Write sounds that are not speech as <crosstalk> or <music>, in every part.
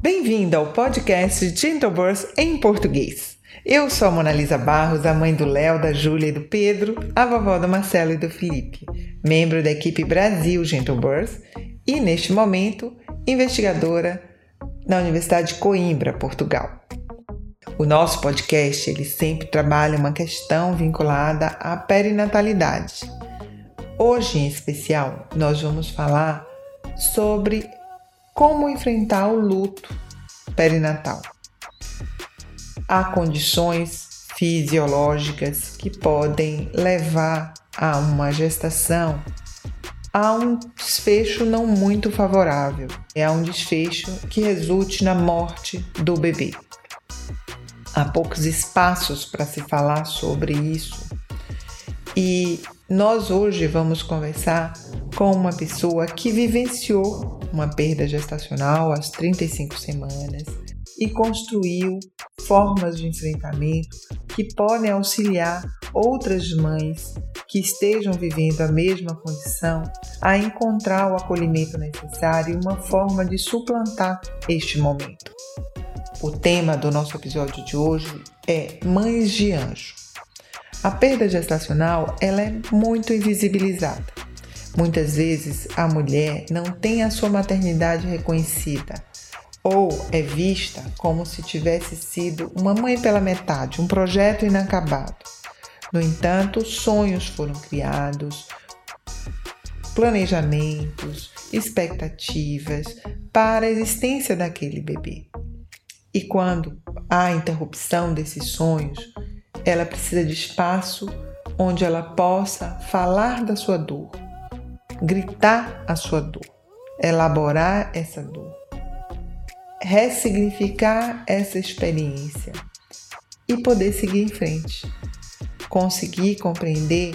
Bem-vindo ao podcast Gentle Birth em português. Eu sou a Monalisa Barros, a mãe do Léo, da Júlia e do Pedro, a vovó do Marcelo e do Felipe, membro da equipe Brasil Gentle Birth e, neste momento, investigadora na Universidade de Coimbra, Portugal. O nosso podcast ele sempre trabalha uma questão vinculada à perinatalidade. Hoje, em especial, nós vamos falar sobre como enfrentar o luto perinatal. Há condições fisiológicas que podem levar a uma gestação a um desfecho não muito favorável, é um desfecho que resulte na morte do bebê. Há poucos espaços para se falar sobre isso. E nós hoje vamos conversar com uma pessoa que vivenciou uma perda gestacional às 35 semanas e construiu formas de enfrentamento que podem auxiliar outras mães que estejam vivendo a mesma condição a encontrar o acolhimento necessário e uma forma de suplantar este momento. O tema do nosso episódio de hoje é Mães de Anjo. A perda gestacional ela é muito invisibilizada. Muitas vezes a mulher não tem a sua maternidade reconhecida ou é vista como se tivesse sido uma mãe pela metade, um projeto inacabado. No entanto, sonhos foram criados, planejamentos, expectativas para a existência daquele bebê. E quando há interrupção desses sonhos, ela precisa de espaço onde ela possa falar da sua dor, gritar a sua dor, elaborar essa dor, ressignificar essa experiência e poder seguir em frente conseguir compreender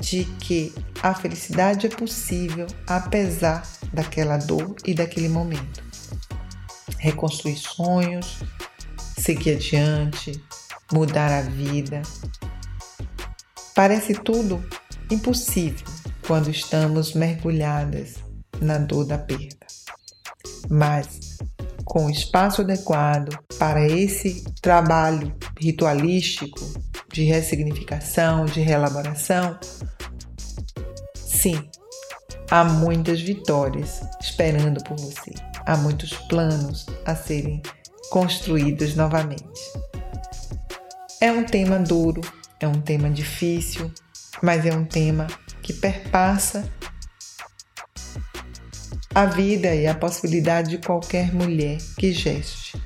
de que a felicidade é possível apesar daquela dor e daquele momento. Reconstruir sonhos, seguir adiante, mudar a vida. Parece tudo impossível quando estamos mergulhadas na dor da perda. Mas com o espaço adequado para esse trabalho ritualístico de ressignificação, de reelaboração, sim, há muitas vitórias esperando por você. Há muitos planos a serem construídos novamente. É um tema duro, é um tema difícil, mas é um tema que perpassa a vida e a possibilidade de qualquer mulher que geste.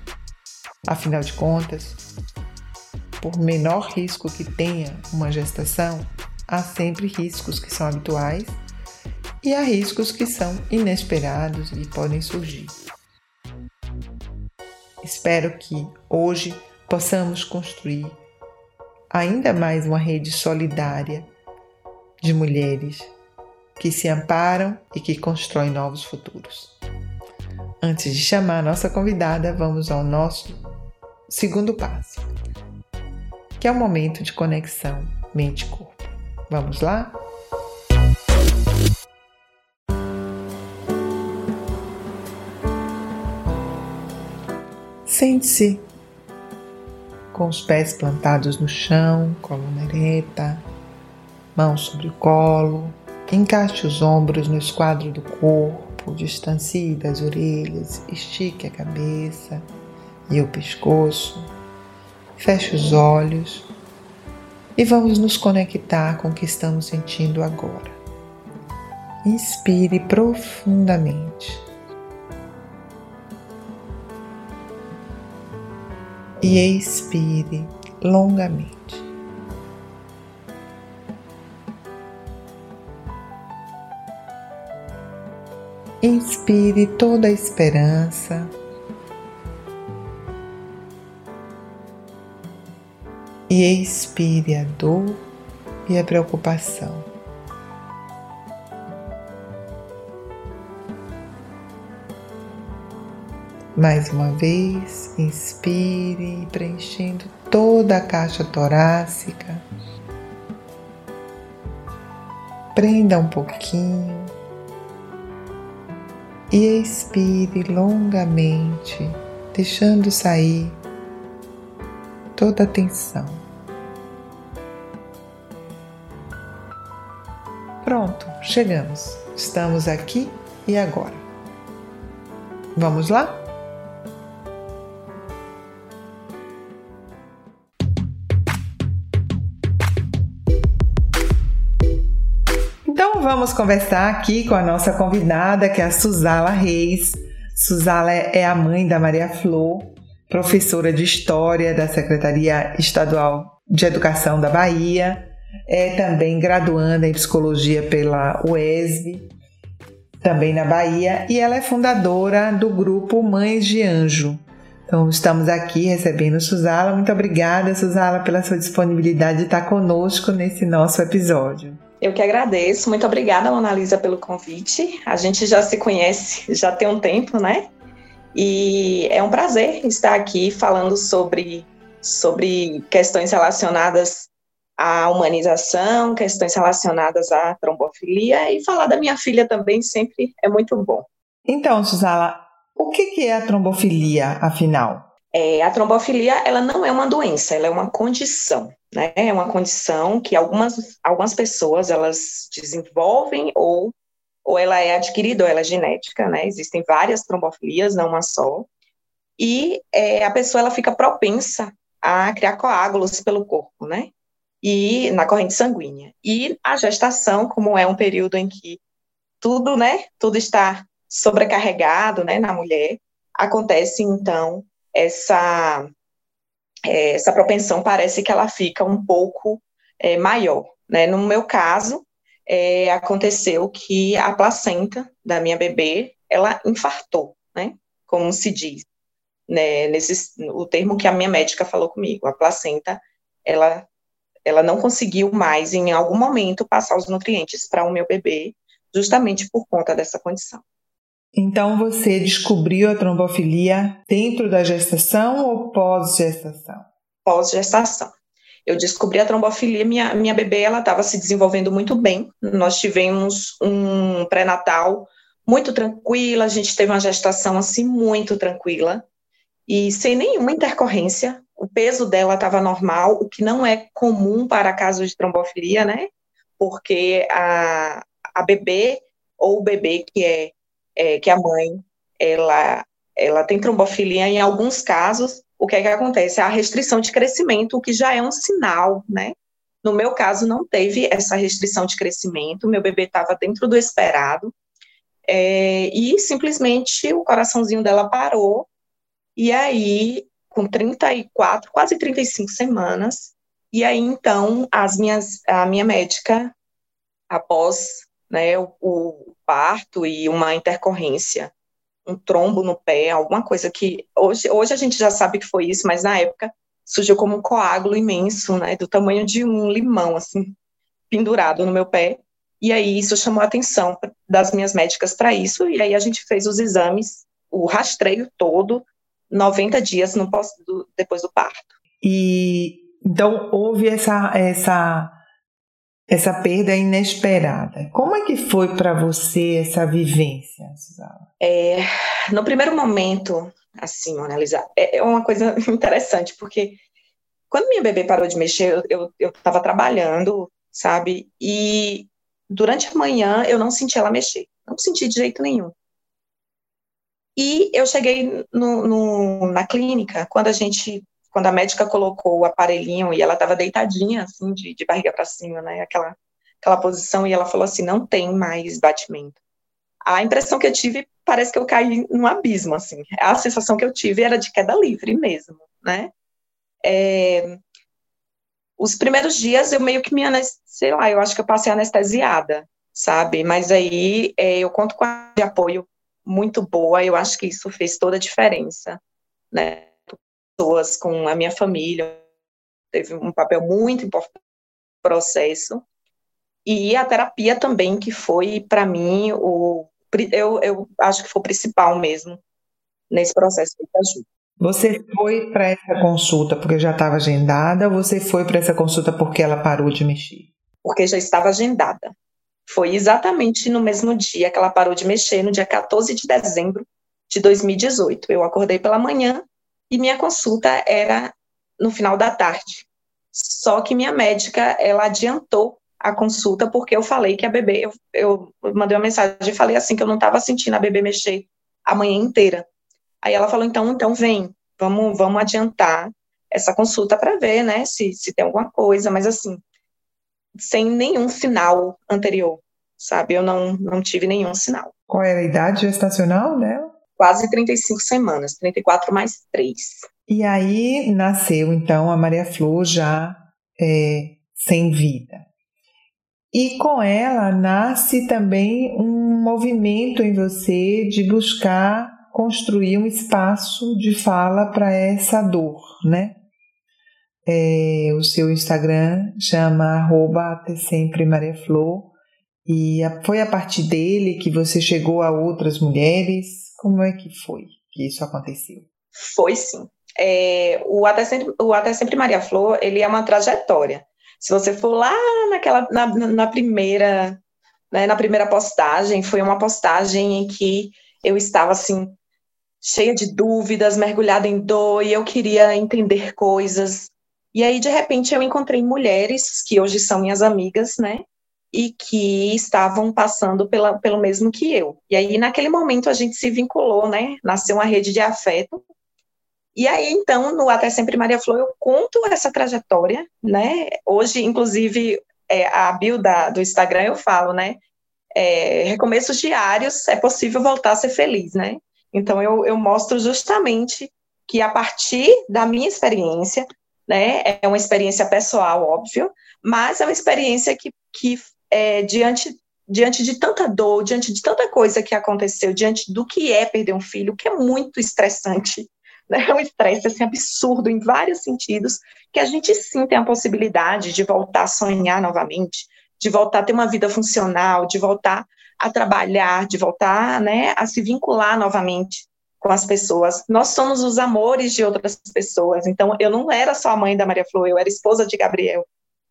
Afinal de contas, por menor risco que tenha uma gestação, há sempre riscos que são habituais e há riscos que são inesperados e podem surgir. Espero que hoje possamos construir ainda mais uma rede solidária de mulheres que se amparam e que constroem novos futuros. Antes de chamar a nossa convidada, vamos ao nosso segundo passo que é o momento de conexão mente-corpo. Vamos lá? Sente-se com os pés plantados no chão, coluna ereta, mãos sobre o colo, encaixe os ombros no esquadro do corpo, distancie das orelhas, estique a cabeça e o pescoço Feche os olhos e vamos nos conectar com o que estamos sentindo agora. Inspire profundamente. E expire longamente. Inspire toda a esperança e expire a dor e a preocupação. Mais uma vez, inspire, preenchendo toda a caixa torácica. Prenda um pouquinho e expire longamente, deixando sair toda a tensão. Pronto, chegamos. Estamos aqui e agora. Vamos lá? Conversar aqui com a nossa convidada, que é a Suzala Reis. Suzala é a mãe da Maria Flor, professora de História da Secretaria Estadual de Educação da Bahia, é também graduanda em Psicologia pela UESB, também na Bahia, e ela é fundadora do grupo Mães de Anjo. Então, estamos aqui recebendo Suzala. Muito obrigada, Suzala, pela sua disponibilidade de estar conosco nesse nosso episódio. Eu que agradeço. Muito obrigada, Mona Lisa, pelo convite. A gente já se conhece <laughs> já tem um tempo, né? E é um prazer estar aqui falando sobre, sobre questões relacionadas à humanização, questões relacionadas à trombofilia e falar da minha filha também sempre é muito bom. Então, Suzala, o que é a trombofilia, afinal? É, a trombofilia ela não é uma doença, ela é uma condição, né? É uma condição que algumas, algumas pessoas elas desenvolvem ou ou ela é adquirida ou ela é genética, né? Existem várias trombofilias, não uma só. E é, a pessoa ela fica propensa a criar coágulos pelo corpo, né? E na corrente sanguínea. E a gestação, como é um período em que tudo, né? Tudo está sobrecarregado, né? Na mulher, acontece então essa é, essa propensão parece que ela fica um pouco é, maior, né? No meu caso, é, aconteceu que a placenta da minha bebê, ela infartou, né? Como se diz, né? Nesse, o termo que a minha médica falou comigo, a placenta, ela, ela não conseguiu mais, em algum momento, passar os nutrientes para o meu bebê, justamente por conta dessa condição. Então você descobriu a trombofilia dentro da gestação ou pós-gestação? Pós-gestação eu descobri a trombofilia, minha, minha bebê ela estava se desenvolvendo muito bem. Nós tivemos um pré-natal muito tranquila, a gente teve uma gestação assim muito tranquila e sem nenhuma intercorrência. O peso dela estava normal, o que não é comum para casos de trombofilia, né? Porque a, a bebê ou o bebê que é, é que a mãe ela ela tem trombofilia em alguns casos o que é que acontece? A restrição de crescimento, o que já é um sinal, né? No meu caso, não teve essa restrição de crescimento, meu bebê estava dentro do esperado, é, e simplesmente o coraçãozinho dela parou, e aí, com 34, quase 35 semanas, e aí então as minhas, a minha médica, após né, o, o parto e uma intercorrência um trombo no pé, alguma coisa que hoje, hoje a gente já sabe que foi isso, mas na época surgiu como um coágulo imenso, né, do tamanho de um limão, assim, pendurado no meu pé. E aí isso chamou a atenção das minhas médicas para isso, e aí a gente fez os exames, o rastreio todo, 90 dias no depois do parto. E então houve essa essa essa perda inesperada. Como é que foi para você essa vivência, Suzana? É, no primeiro momento, assim, Analisa, é, é uma coisa <laughs> interessante, porque quando minha bebê parou de mexer, eu estava trabalhando, sabe? E durante a manhã eu não senti ela mexer, não senti de jeito nenhum. E eu cheguei no, no, na clínica, quando a gente quando a médica colocou o aparelhinho e ela estava deitadinha, assim, de, de barriga para cima, né, aquela, aquela posição, e ela falou assim, não tem mais batimento. A impressão que eu tive, parece que eu caí num abismo, assim, a sensação que eu tive era de queda livre mesmo, né, é, os primeiros dias eu meio que me, sei lá, eu acho que eu passei anestesiada, sabe, mas aí é, eu conto com a de apoio muito boa, eu acho que isso fez toda a diferença, né, pessoas, com a minha família, teve um papel muito importante no processo. E a terapia também, que foi, para mim, o, eu, eu acho que foi o principal mesmo nesse processo de ajuda. Você foi para essa consulta porque já estava agendada ou você foi para essa consulta porque ela parou de mexer? Porque já estava agendada. Foi exatamente no mesmo dia que ela parou de mexer, no dia 14 de dezembro de 2018. Eu acordei pela manhã e minha consulta era no final da tarde. Só que minha médica, ela adiantou a consulta porque eu falei que a bebê, eu, eu mandei uma mensagem e falei assim que eu não estava sentindo a bebê mexer a manhã inteira. Aí ela falou então, então vem, vamos, vamos adiantar essa consulta para ver, né, se, se tem alguma coisa, mas assim, sem nenhum sinal anterior, sabe? Eu não, não tive nenhum sinal. Qual era a idade gestacional dela? Quase 35 semanas, 34 mais 3. E aí nasceu, então, a Maria Flor já é, sem vida. E com ela nasce também um movimento em você de buscar construir um espaço de fala para essa dor, né? É, o seu Instagram chama arroba até sempre Maria Flor e foi a partir dele que você chegou a outras mulheres? Como é que foi que isso aconteceu? Foi sim. É, o, até sempre, o Até Sempre Maria Flor, ele é uma trajetória. Se você for lá naquela, na, na primeira, né, na primeira postagem, foi uma postagem em que eu estava assim, cheia de dúvidas, mergulhada em dor, e eu queria entender coisas, e aí, de repente, eu encontrei mulheres que hoje são minhas amigas, né? E que estavam passando pela, pelo mesmo que eu. E aí, naquele momento, a gente se vinculou, né? Nasceu uma rede de afeto. E aí, então, no Até Sempre Maria Flor, eu conto essa trajetória, né? Hoje, inclusive, é, a bio da, do Instagram eu falo, né? É, recomeços diários, é possível voltar a ser feliz, né? Então, eu, eu mostro justamente que a partir da minha experiência, né? É uma experiência pessoal, óbvio, mas é uma experiência que, que é, diante, diante de tanta dor, diante de tanta coisa que aconteceu, diante do que é perder um filho, que é muito estressante, <laughs> né? É um estresse assim, absurdo em vários sentidos, que a gente sim tem a possibilidade de voltar a sonhar novamente, de voltar a ter uma vida funcional, de voltar a trabalhar, de voltar né, a se vincular novamente com as pessoas. Nós somos os amores de outras pessoas. Então, eu não era só a mãe da Maria Flor, eu era esposa de Gabriel.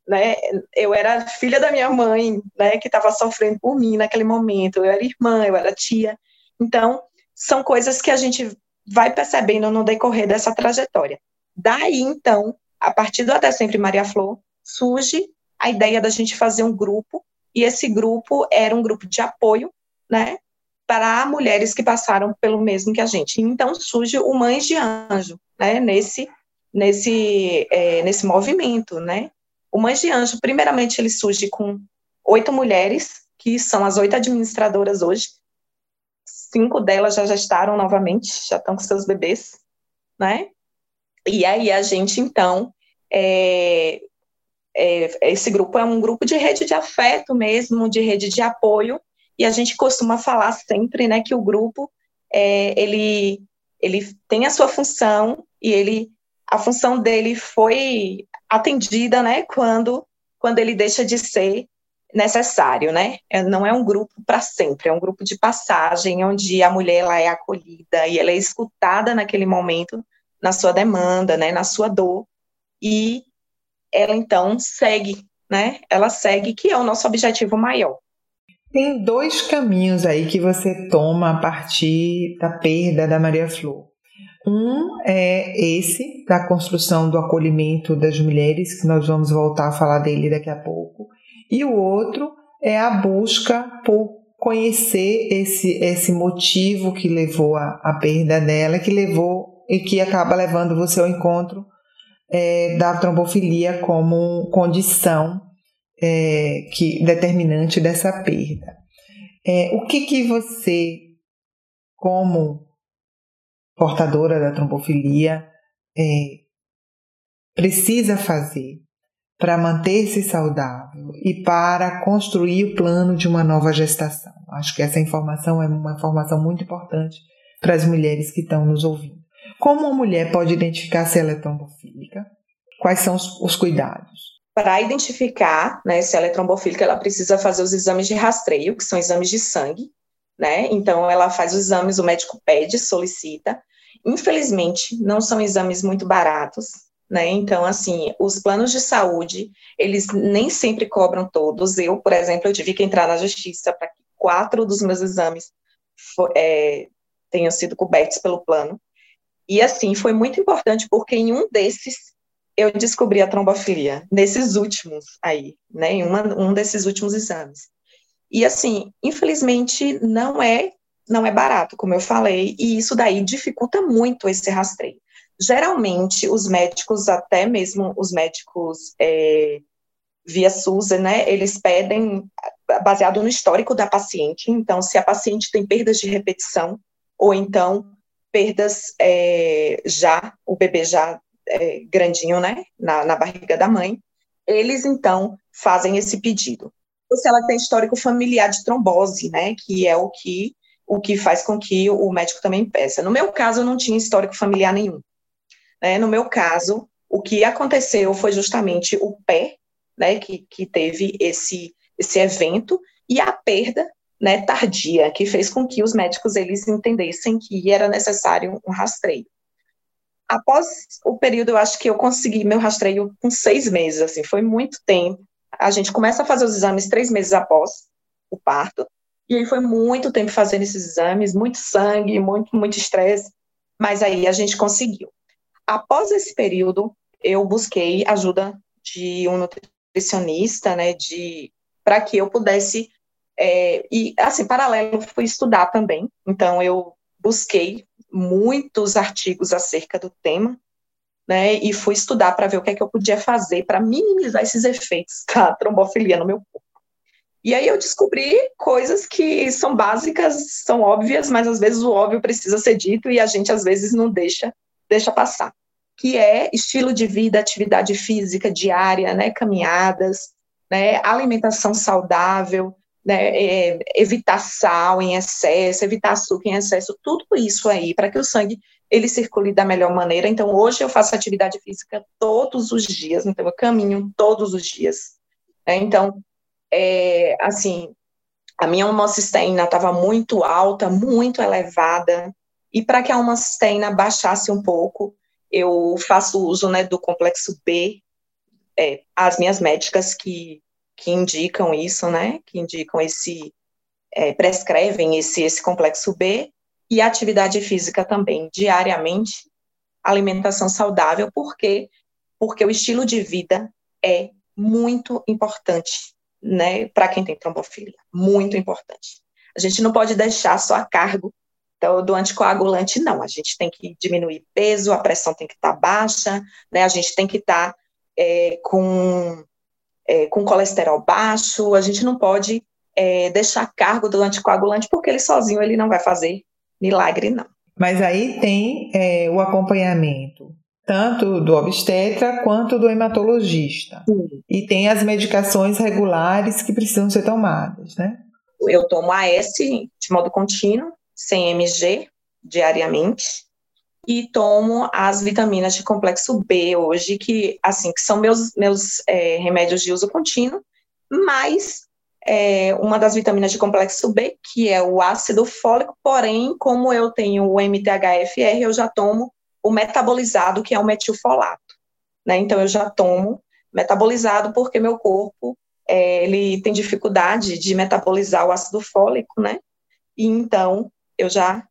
Né? Eu era filha da minha mãe, né, que estava sofrendo por mim naquele momento. Eu era irmã, eu era tia. Então, são coisas que a gente vai percebendo no decorrer dessa trajetória. Daí, então, a partir do Até Sempre Maria Flor, surge a ideia da gente fazer um grupo, e esse grupo era um grupo de apoio, né, para mulheres que passaram pelo mesmo que a gente. Então surge o Mães de Anjo, né, nesse, nesse, é, nesse movimento, né. O Mães de Anjo, primeiramente, ele surge com oito mulheres, que são as oito administradoras hoje, cinco delas já gestaram novamente, já estão com seus bebês, né, e aí a gente, então, é, é, esse grupo é um grupo de rede de afeto mesmo, de rede de apoio, e a gente costuma falar sempre, né, que o grupo é, ele ele tem a sua função e ele a função dele foi atendida, né, quando quando ele deixa de ser necessário, né? É, não é um grupo para sempre, é um grupo de passagem onde a mulher ela é acolhida e ela é escutada naquele momento na sua demanda, né, na sua dor e ela então segue, né? Ela segue que é o nosso objetivo maior. Tem dois caminhos aí que você toma a partir da perda da Maria Flor. Um é esse, da construção do acolhimento das mulheres, que nós vamos voltar a falar dele daqui a pouco. E o outro é a busca por conhecer esse, esse motivo que levou a, a perda dela, que levou e que acaba levando você ao encontro é, da trombofilia como condição é, que determinante dessa perda. É, o que, que você, como portadora da trombofilia, é, precisa fazer para manter-se saudável e para construir o plano de uma nova gestação? Acho que essa informação é uma informação muito importante para as mulheres que estão nos ouvindo. Como uma mulher pode identificar se ela é trombofílica? Quais são os, os cuidados? para identificar né, se ela é trombofílica, ela precisa fazer os exames de rastreio, que são exames de sangue, né? Então, ela faz os exames, o médico pede, solicita. Infelizmente, não são exames muito baratos, né? Então, assim, os planos de saúde, eles nem sempre cobram todos. Eu, por exemplo, eu tive que entrar na justiça para que quatro dos meus exames é, tenham sido cobertos pelo plano. E, assim, foi muito importante, porque em um desses eu descobri a trombofilia, nesses últimos aí, né? Em uma, um desses últimos exames. E, assim, infelizmente, não é não é barato, como eu falei, e isso daí dificulta muito esse rastreio. Geralmente, os médicos, até mesmo os médicos é, via SUS, né, eles pedem baseado no histórico da paciente. Então, se a paciente tem perdas de repetição, ou então perdas é, já, o bebê já é, grandinho, né, na, na barriga da mãe, eles então fazem esse pedido. Ou se ela tem histórico familiar de trombose, né, que é o que o que faz com que o médico também peça. No meu caso, eu não tinha histórico familiar nenhum. Né? No meu caso, o que aconteceu foi justamente o pé, né, que, que teve esse, esse evento, e a perda né, tardia, que fez com que os médicos eles entendessem que era necessário um rastreio. Após o período, eu acho que eu consegui meu rastreio com seis meses, assim, foi muito tempo. A gente começa a fazer os exames três meses após o parto, e aí foi muito tempo fazendo esses exames, muito sangue, muito, muito estresse, mas aí a gente conseguiu. Após esse período, eu busquei ajuda de um nutricionista, né, de para que eu pudesse é, e assim paralelo fui estudar também. Então eu busquei muitos artigos acerca do tema, né, e fui estudar para ver o que é que eu podia fazer para minimizar esses efeitos da trombofilia no meu corpo. E aí eu descobri coisas que são básicas, são óbvias, mas às vezes o óbvio precisa ser dito e a gente às vezes não deixa deixa passar, que é estilo de vida, atividade física diária, né, caminhadas, né, alimentação saudável, né, é, evitar sal em excesso, evitar açúcar em excesso, tudo isso aí para que o sangue ele circule da melhor maneira. Então hoje eu faço atividade física todos os dias, então eu caminho todos os dias. Né, então, é, assim, a minha homocisteína estava muito alta, muito elevada, e para que a homocisteína baixasse um pouco, eu faço uso né, do complexo B, é, as minhas médicas que, que indicam isso, né, que indicam esse, é, prescrevem esse, esse complexo B, e atividade física também, diariamente, alimentação saudável, porque porque o estilo de vida é muito importante, né, para quem tem trombofilia, muito importante. A gente não pode deixar só a cargo do anticoagulante, não. A gente tem que diminuir peso, a pressão tem que estar tá baixa, né? A gente tem que estar tá, é, com, é, com colesterol baixo, a gente não pode é, deixar cargo do anticoagulante, porque ele sozinho ele não vai fazer milagre, não. Mas aí tem é, o acompanhamento tanto do obstetra quanto do hematologista. Sim. E tem as medicações regulares que precisam ser tomadas, né? Eu tomo AS de modo contínuo, 100 mg diariamente e tomo as vitaminas de complexo B hoje, que assim que são meus meus é, remédios de uso contínuo, mais é, uma das vitaminas de complexo B, que é o ácido fólico, porém, como eu tenho o MTHFR, eu já tomo o metabolizado, que é o metilfolato, né? Então eu já tomo metabolizado porque meu corpo é, ele tem dificuldade de metabolizar o ácido fólico, né? E então eu já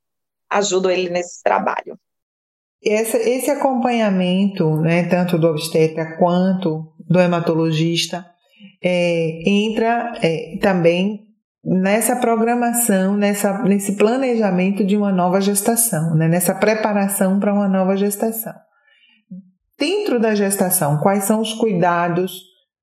ajudo ele nesse trabalho. Esse, esse acompanhamento, né, tanto do obstetra quanto do hematologista, é, entra é, também nessa programação, nessa, nesse planejamento de uma nova gestação, né, nessa preparação para uma nova gestação. Dentro da gestação, quais são os cuidados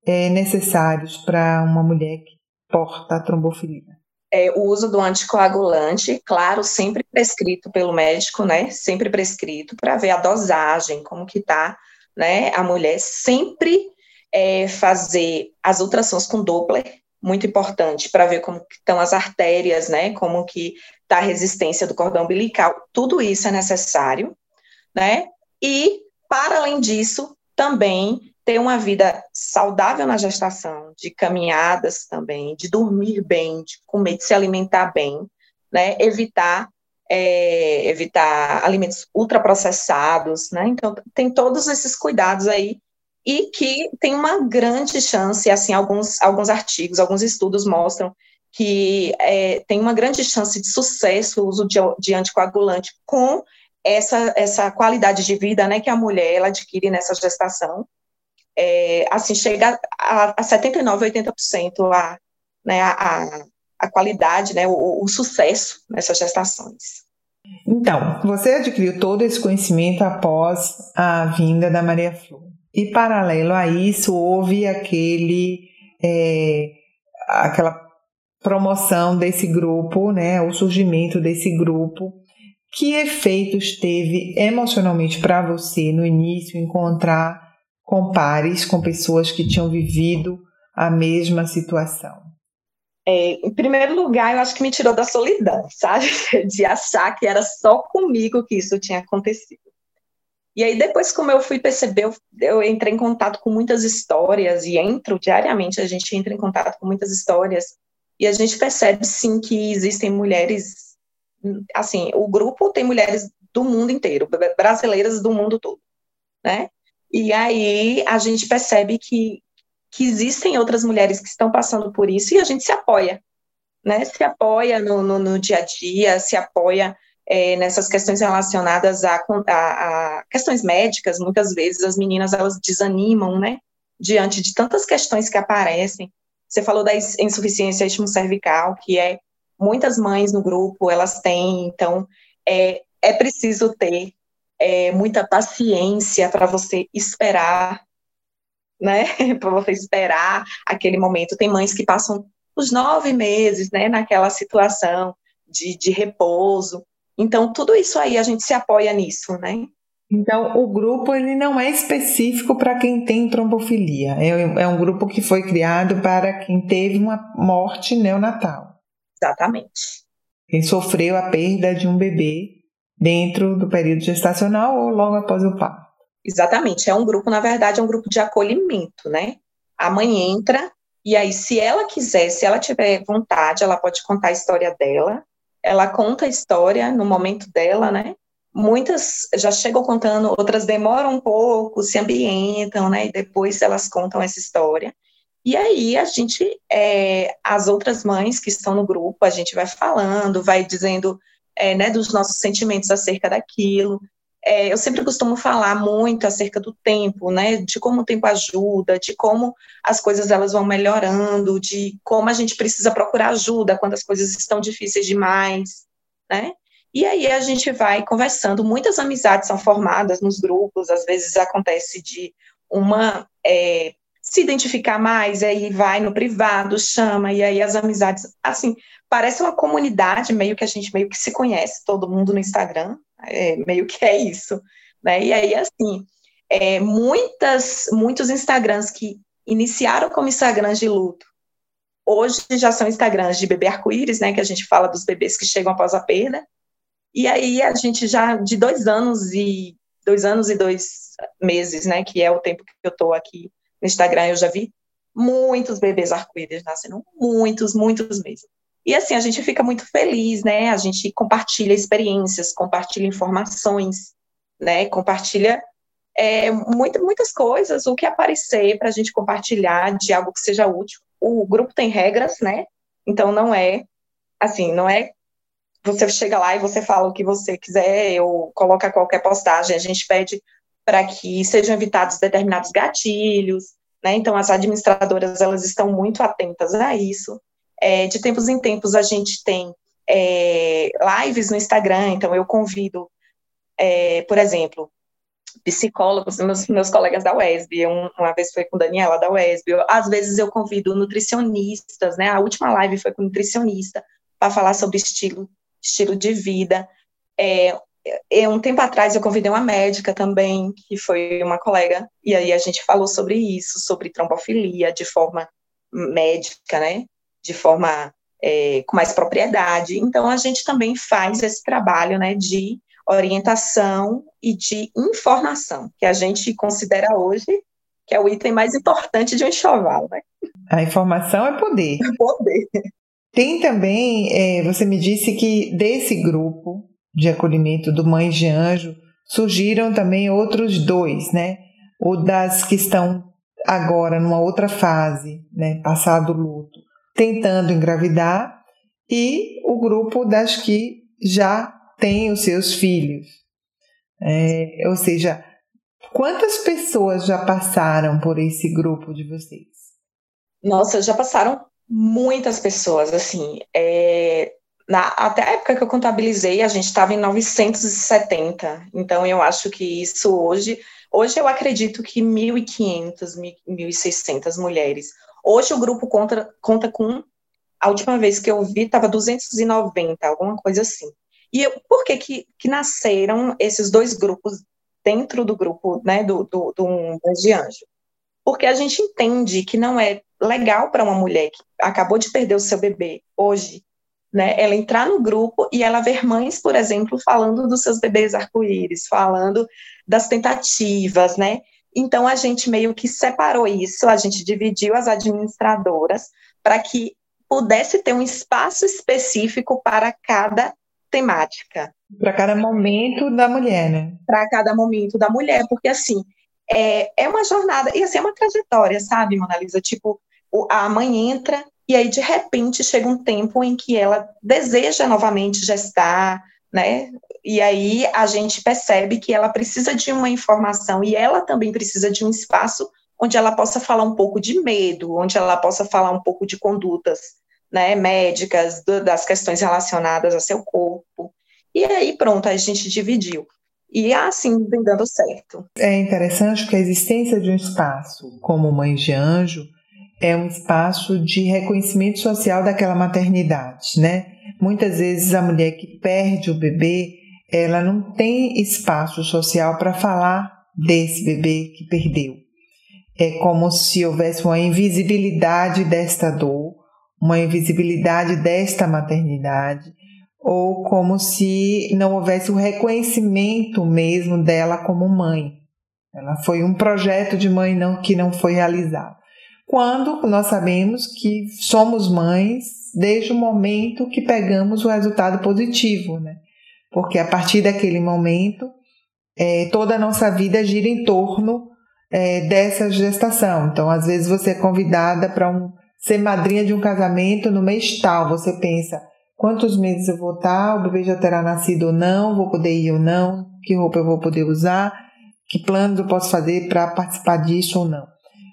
é, necessários para uma mulher que porta a trombofilia? É, o uso do anticoagulante, claro, sempre prescrito pelo médico, né? Sempre prescrito para ver a dosagem, como que tá, né? A mulher sempre é, fazer as ultrassons com Doppler, muito importante para ver como estão as artérias, né? Como que está a resistência do cordão umbilical. Tudo isso é necessário, né? E para além disso, também ter uma vida saudável na gestação, de caminhadas também, de dormir bem, de comer, de se alimentar bem, né? Evitar é, evitar alimentos ultraprocessados, né? Então, tem todos esses cuidados aí e que tem uma grande chance, assim, alguns, alguns artigos, alguns estudos mostram que é, tem uma grande chance de sucesso o uso de, de anticoagulante com essa, essa qualidade de vida, né, que a mulher, ela adquire nessa gestação, é, assim, chega a, a 79, 80% a, né, a, a qualidade, né, o, o sucesso nessas gestações. Então, você adquiriu todo esse conhecimento após a vinda da Maria Flor. E paralelo a isso, houve aquele, é, aquela promoção desse grupo, né, o surgimento desse grupo. Que efeitos teve emocionalmente para você no início encontrar com pares, com pessoas que tinham vivido a mesma situação? É, em primeiro lugar, eu acho que me tirou da solidão, sabe? <laughs> De achar que era só comigo que isso tinha acontecido. E aí, depois, como eu fui perceber, eu, eu, entrei em contato com muitas histórias, e entro diariamente, a gente entra em contato com muitas histórias, e a gente percebe, sim, que existem mulheres, assim, o grupo tem mulheres do mundo inteiro, brasileiras do mundo todo, né? E aí a gente percebe que, que existem outras mulheres que estão passando por isso, e a gente se apoia, né? Se apoia no, no, no dia a dia, se apoia é, nessas questões relacionadas a, a, a, questões médicas, muitas vezes as meninas elas desanimam, né, diante de tantas questões que aparecem. Você falou da insuficiência cervical, que é muitas mães no grupo elas têm, então é, é preciso ter é, muita paciência para você esperar, né, <laughs> para você esperar aquele momento. Tem mães que passam os nove meses, né, naquela situação de, de repouso, então, tudo isso aí a gente se apoia nisso, né? Então, o grupo ele não é específico para quem tem trombofilia. É, é, um grupo que foi criado para quem teve uma morte neonatal. Exatamente. Quem sofreu a perda de um bebê dentro do período gestacional ou logo após o parto. Exatamente. É um grupo, na verdade, é um grupo de acolhimento, né? A mãe entra e aí, se ela quiser, se ela tiver vontade, ela pode contar a história dela ela conta a história no momento dela, né? Muitas já chegam contando, outras demoram um pouco, se ambientam, né? E depois elas contam essa história. E aí a gente, é, as outras mães que estão no grupo, a gente vai falando, vai dizendo, é, né, dos nossos sentimentos acerca daquilo. É, eu sempre costumo falar muito acerca do tempo, né, de como o tempo ajuda, de como as coisas elas vão melhorando, de como a gente precisa procurar ajuda quando as coisas estão difíceis demais, né? E aí a gente vai conversando, muitas amizades são formadas nos grupos, às vezes acontece de uma é, se identificar mais, aí vai no privado, chama, e aí as amizades, assim, parece uma comunidade meio que a gente meio que se conhece, todo mundo no Instagram, é, meio que é isso, né? E aí, assim, é, muitas, muitos Instagrams que iniciaram como Instagrams de luto, hoje já são Instagrams de bebê arco-íris, né? Que a gente fala dos bebês que chegam após a perda. E aí a gente já, de dois anos e dois anos e dois meses, né? Que é o tempo que eu estou aqui no Instagram, eu já vi muitos bebês arco-íris nascendo, muitos, muitos mesmo. E assim, a gente fica muito feliz, né? A gente compartilha experiências, compartilha informações, né? Compartilha é, muito, muitas coisas, o que aparecer para a gente compartilhar de algo que seja útil. O grupo tem regras, né? Então não é assim, não é você chega lá e você fala o que você quiser ou coloca qualquer postagem. A gente pede para que sejam evitados determinados gatilhos, né? Então as administradoras elas estão muito atentas a isso. É, de tempos em tempos a gente tem é, lives no Instagram, então eu convido, é, por exemplo, psicólogos, meus, meus colegas da UESB, um, uma vez foi com Daniela da UESB, eu, às vezes eu convido nutricionistas, né, a última live foi com nutricionista, para falar sobre estilo, estilo de vida, é, um tempo atrás eu convidei uma médica também, que foi uma colega, e aí a gente falou sobre isso, sobre trombofilia de forma médica, né, de forma é, com mais propriedade. Então, a gente também faz esse trabalho né, de orientação e de informação, que a gente considera hoje que é o item mais importante de um enxoval. Né? A informação é poder. <laughs> poder. Tem também, é, você me disse que desse grupo de acolhimento do Mães de Anjo, surgiram também outros dois, né? O das que estão agora numa outra fase, né? Passado o luto, tentando engravidar, e o grupo das que já têm os seus filhos. É, ou seja, quantas pessoas já passaram por esse grupo de vocês? Nossa, já passaram muitas pessoas, assim, é, na, até a época que eu contabilizei, a gente estava em 970, então eu acho que isso hoje, hoje eu acredito que 1.500, 1.600 mulheres. Hoje o grupo conta, conta com, a última vez que eu vi, estava 290, alguma coisa assim. E eu, por que, que que nasceram esses dois grupos dentro do grupo, né, do, do, do de anjo? Porque a gente entende que não é legal para uma mulher que acabou de perder o seu bebê hoje, né, ela entrar no grupo e ela ver mães, por exemplo, falando dos seus bebês arco-íris, falando das tentativas, né? Então a gente meio que separou isso, a gente dividiu as administradoras para que pudesse ter um espaço específico para cada temática. Para cada momento da mulher, né? Para cada momento da mulher, porque assim, é, é uma jornada, e assim, é uma trajetória, sabe, Mona Lisa? Tipo, a mãe entra e aí, de repente, chega um tempo em que ela deseja novamente gestar, né? E aí a gente percebe que ela precisa de uma informação e ela também precisa de um espaço onde ela possa falar um pouco de medo, onde ela possa falar um pouco de condutas né, médicas, do, das questões relacionadas a seu corpo. E aí, pronto, a gente dividiu. E assim vem dando certo. É interessante que a existência de um espaço como Mãe de Anjo é um espaço de reconhecimento social daquela maternidade, né? Muitas vezes a mulher que perde o bebê, ela não tem espaço social para falar desse bebê que perdeu. É como se houvesse uma invisibilidade desta dor, uma invisibilidade desta maternidade, ou como se não houvesse o reconhecimento mesmo dela como mãe. Ela foi um projeto de mãe não, que não foi realizado. Quando nós sabemos que somos mães desde o momento que pegamos o resultado positivo, né? Porque a partir daquele momento, é, toda a nossa vida gira em torno é, dessa gestação. Então, às vezes você é convidada para um ser madrinha de um casamento no mês tal. Você pensa, quantos meses eu vou estar, o bebê já terá nascido ou não, vou poder ir ou não, que roupa eu vou poder usar, que planos eu posso fazer para participar disso ou não.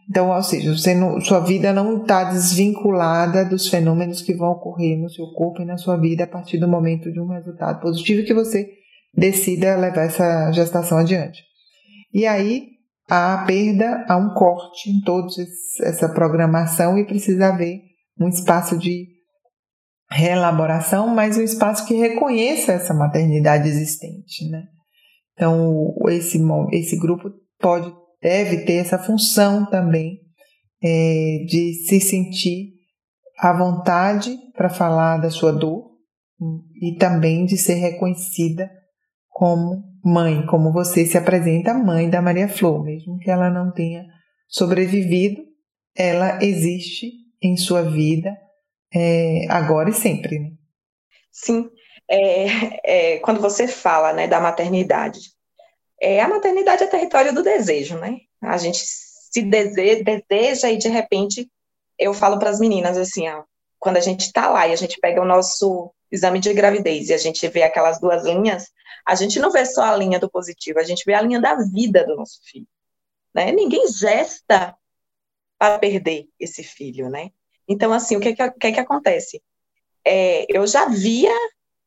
Então, ou seja, você não, sua vida não está desvinculada dos fenômenos que vão ocorrer no seu corpo e na sua vida a partir do momento de um resultado positivo que você decida levar essa gestação adiante. E aí, há perda, há um corte em toda essa programação e precisa haver um espaço de reelaboração, mas um espaço que reconheça essa maternidade existente, né? Então, esse, esse grupo pode, deve ter essa função também é, de se sentir à vontade para falar da sua dor e também de ser reconhecida como mãe, como você se apresenta mãe da Maria Flor, mesmo que ela não tenha sobrevivido, ela existe em sua vida é, agora e sempre. Né? Sim, é, é, quando você fala né, da maternidade, é, a maternidade é território do desejo, né? A gente se deseja, deseja e de repente eu falo para as meninas assim, ó, quando a gente está lá e a gente pega o nosso exame de gravidez e a gente vê aquelas duas linhas, a gente não vê só a linha do positivo, a gente vê a linha da vida do nosso filho. Né? Ninguém gesta para perder esse filho, né? Então, assim, o que que, que, que acontece? É, eu já via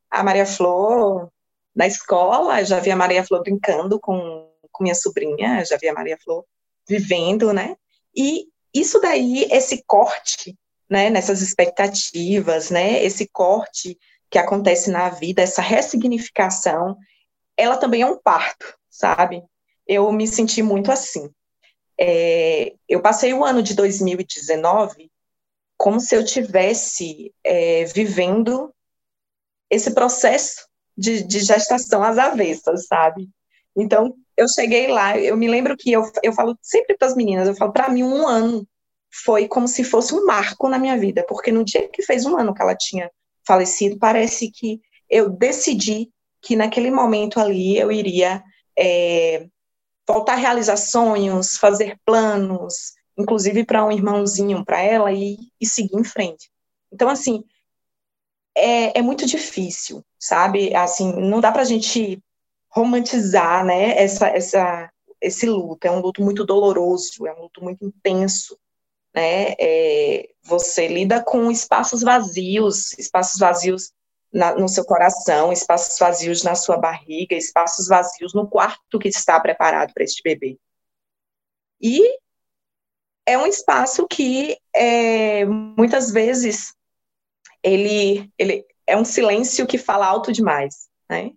a Maria Flor na escola, já via Maria Flor brincando com, com minha sobrinha, já via Maria Flor vivendo, né? E isso daí, esse corte, né, nessas expectativas, né, esse corte que acontece na vida, essa ressignificação, ela também é um parto, sabe? Eu me senti muito assim. É, eu passei o ano de 2019 como se eu tivesse é, vivendo esse processo de, de, gestação às avessas, sabe? Então, eu cheguei lá, eu me lembro que eu, eu falo sempre para as meninas, eu falo, para mim, um ano foi como se fosse um marco na minha vida, porque no dia que fez um ano que ela tinha falecido, parece que eu decidi que naquele momento ali eu iria é, voltar a realizar sonhos, fazer planos, inclusive para um irmãozinho para ela e, e, seguir em frente. Então, assim, é, é muito difícil, sabe? Assim, não dá para a gente romantizar, né, essa, essa, esse luto. É um luto muito doloroso, é um luto muito intenso, né? É, você lida com espaços vazios, espaços vazios na, no seu coração, espaços vazios na sua barriga, espaços vazios no quarto que está preparado para este bebê. E é um espaço que é, muitas vezes ele, ele é um silêncio que fala alto demais, né?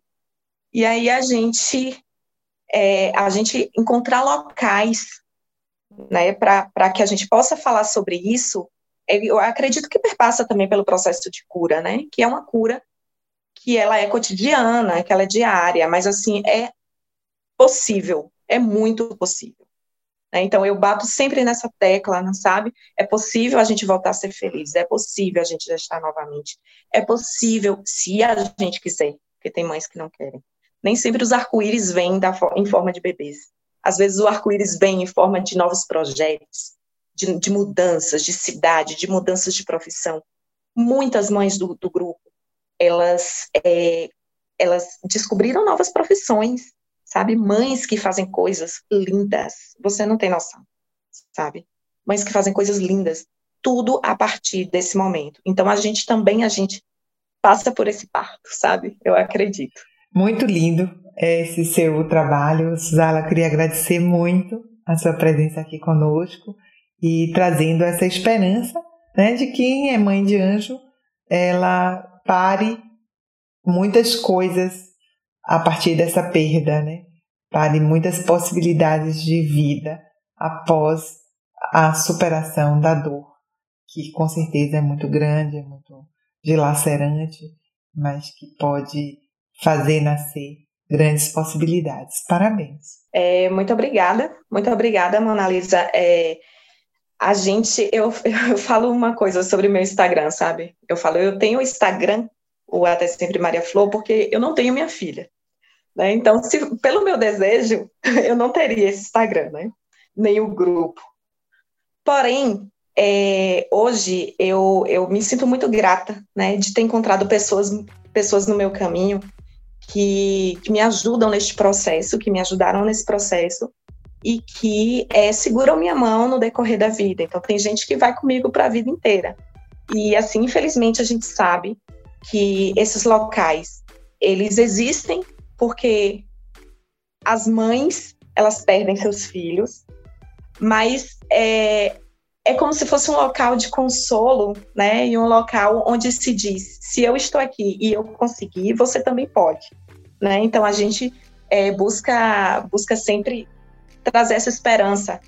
E aí a gente é, a gente encontrar locais, né, para que a gente possa falar sobre isso eu acredito que perpassa também pelo processo de cura, né? Que é uma cura que ela é cotidiana, que ela é diária, mas assim é possível, é muito possível. Né? Então eu bato sempre nessa tecla, não sabe? É possível a gente voltar a ser feliz, é possível a gente gestar novamente, é possível se a gente quiser, porque tem mães que não querem. Nem sempre os arco-íris vêm em forma de bebês. Às vezes o arco-íris vem em forma de novos projetos, de, de mudanças de cidade, de mudanças de profissão. Muitas mães do, do grupo, elas, é, elas descobriram novas profissões, sabe? Mães que fazem coisas lindas, você não tem noção, sabe? Mães que fazem coisas lindas, tudo a partir desse momento. Então a gente também a gente passa por esse parto, sabe? Eu acredito. Muito lindo esse seu trabalho, Suzala. Queria agradecer muito a sua presença aqui conosco e trazendo essa esperança né, de quem é mãe de anjo, ela pare muitas coisas a partir dessa perda, né? Pare muitas possibilidades de vida após a superação da dor, que com certeza é muito grande, é muito dilacerante, mas que pode fazer nascer grandes possibilidades. Parabéns. É, muito obrigada, muito obrigada, Mona Lisa. É, a gente, eu, <laughs> eu falo uma coisa sobre o meu Instagram, sabe? Eu falo, eu tenho o Instagram, o Até Sempre Maria Flor, porque eu não tenho minha filha. Né? Então, se, pelo meu desejo, <laughs> eu não teria esse Instagram, né? Nem o grupo. Porém, é, hoje eu, eu me sinto muito grata, né? De ter encontrado pessoas, pessoas no meu caminho que, que me ajudam neste processo, que me ajudaram nesse processo e que é, seguram minha mão no decorrer da vida. Então, tem gente que vai comigo para a vida inteira. E, assim, infelizmente, a gente sabe que esses locais, eles existem porque as mães, elas perdem seus filhos, mas é, é como se fosse um local de consolo, né? E um local onde se diz: se eu estou aqui e eu consegui, você também pode, né? Então a gente é, busca busca sempre trazer essa esperança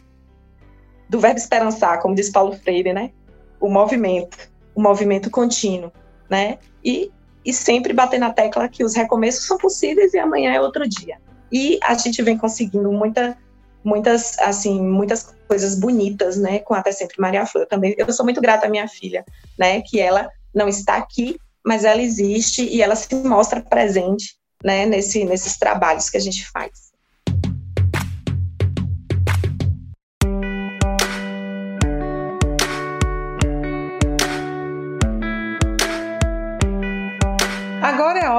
do verbo esperançar, como diz Paulo Freire, né? O movimento, o movimento contínuo, né? E, e sempre bater na tecla que os recomeços são possíveis e amanhã é outro dia. E a gente vem conseguindo muita, muitas, assim, muitas coisas bonitas, né? Com até sempre Maria Flor. Eu também, eu sou muito grata à minha filha, né? Que ela não está aqui, mas ela existe e ela se mostra presente, né? Nesse, nesses trabalhos que a gente faz.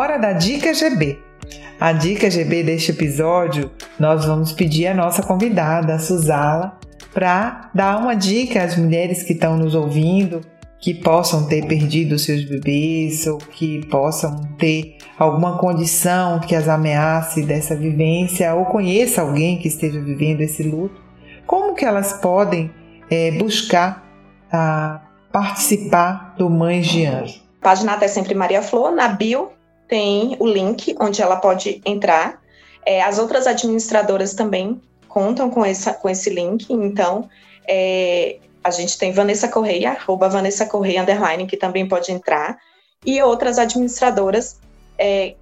Hora da Dica GB. A Dica GB deste episódio, nós vamos pedir a nossa convidada, a Suzala, para dar uma dica às mulheres que estão nos ouvindo, que possam ter perdido seus bebês ou que possam ter alguma condição que as ameace dessa vivência ou conheça alguém que esteja vivendo esse luto, como que elas podem é, buscar a participar do Mães de Anjo? página até sempre Maria Flor, na bio tem o link onde ela pode entrar. É, as outras administradoras também contam com, essa, com esse link, então é, a gente tem Vanessa Correia, arroba Vanessa Correia, underline, que também pode entrar, e outras administradoras é,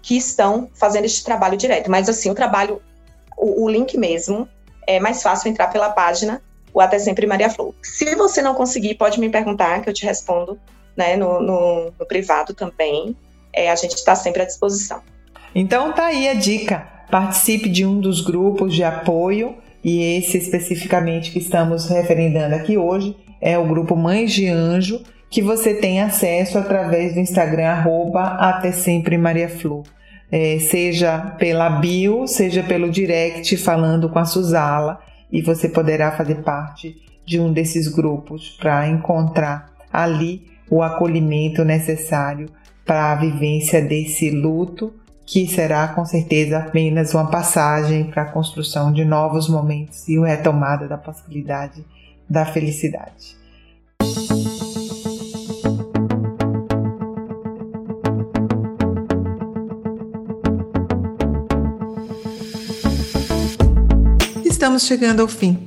que estão fazendo este trabalho direto. Mas assim, o trabalho, o, o link mesmo, é mais fácil entrar pela página, o Até Sempre Maria Flor. Se você não conseguir, pode me perguntar, que eu te respondo né, no, no, no privado também. É, a gente está sempre à disposição. Então tá aí a dica. Participe de um dos grupos de apoio e esse especificamente que estamos referendando aqui hoje é o grupo Mães de Anjo, que você tem acesso através do Instagram arroba até sempre Maria Flor. É, seja pela bio, seja pelo direct falando com a Suzala e você poderá fazer parte de um desses grupos para encontrar ali o acolhimento necessário para a vivência desse luto que será com certeza apenas uma passagem para a construção de novos momentos e a retomada da possibilidade da felicidade. Estamos chegando ao fim.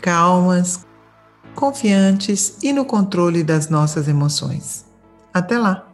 calmas, confiantes e no controle das nossas emoções. Até lá!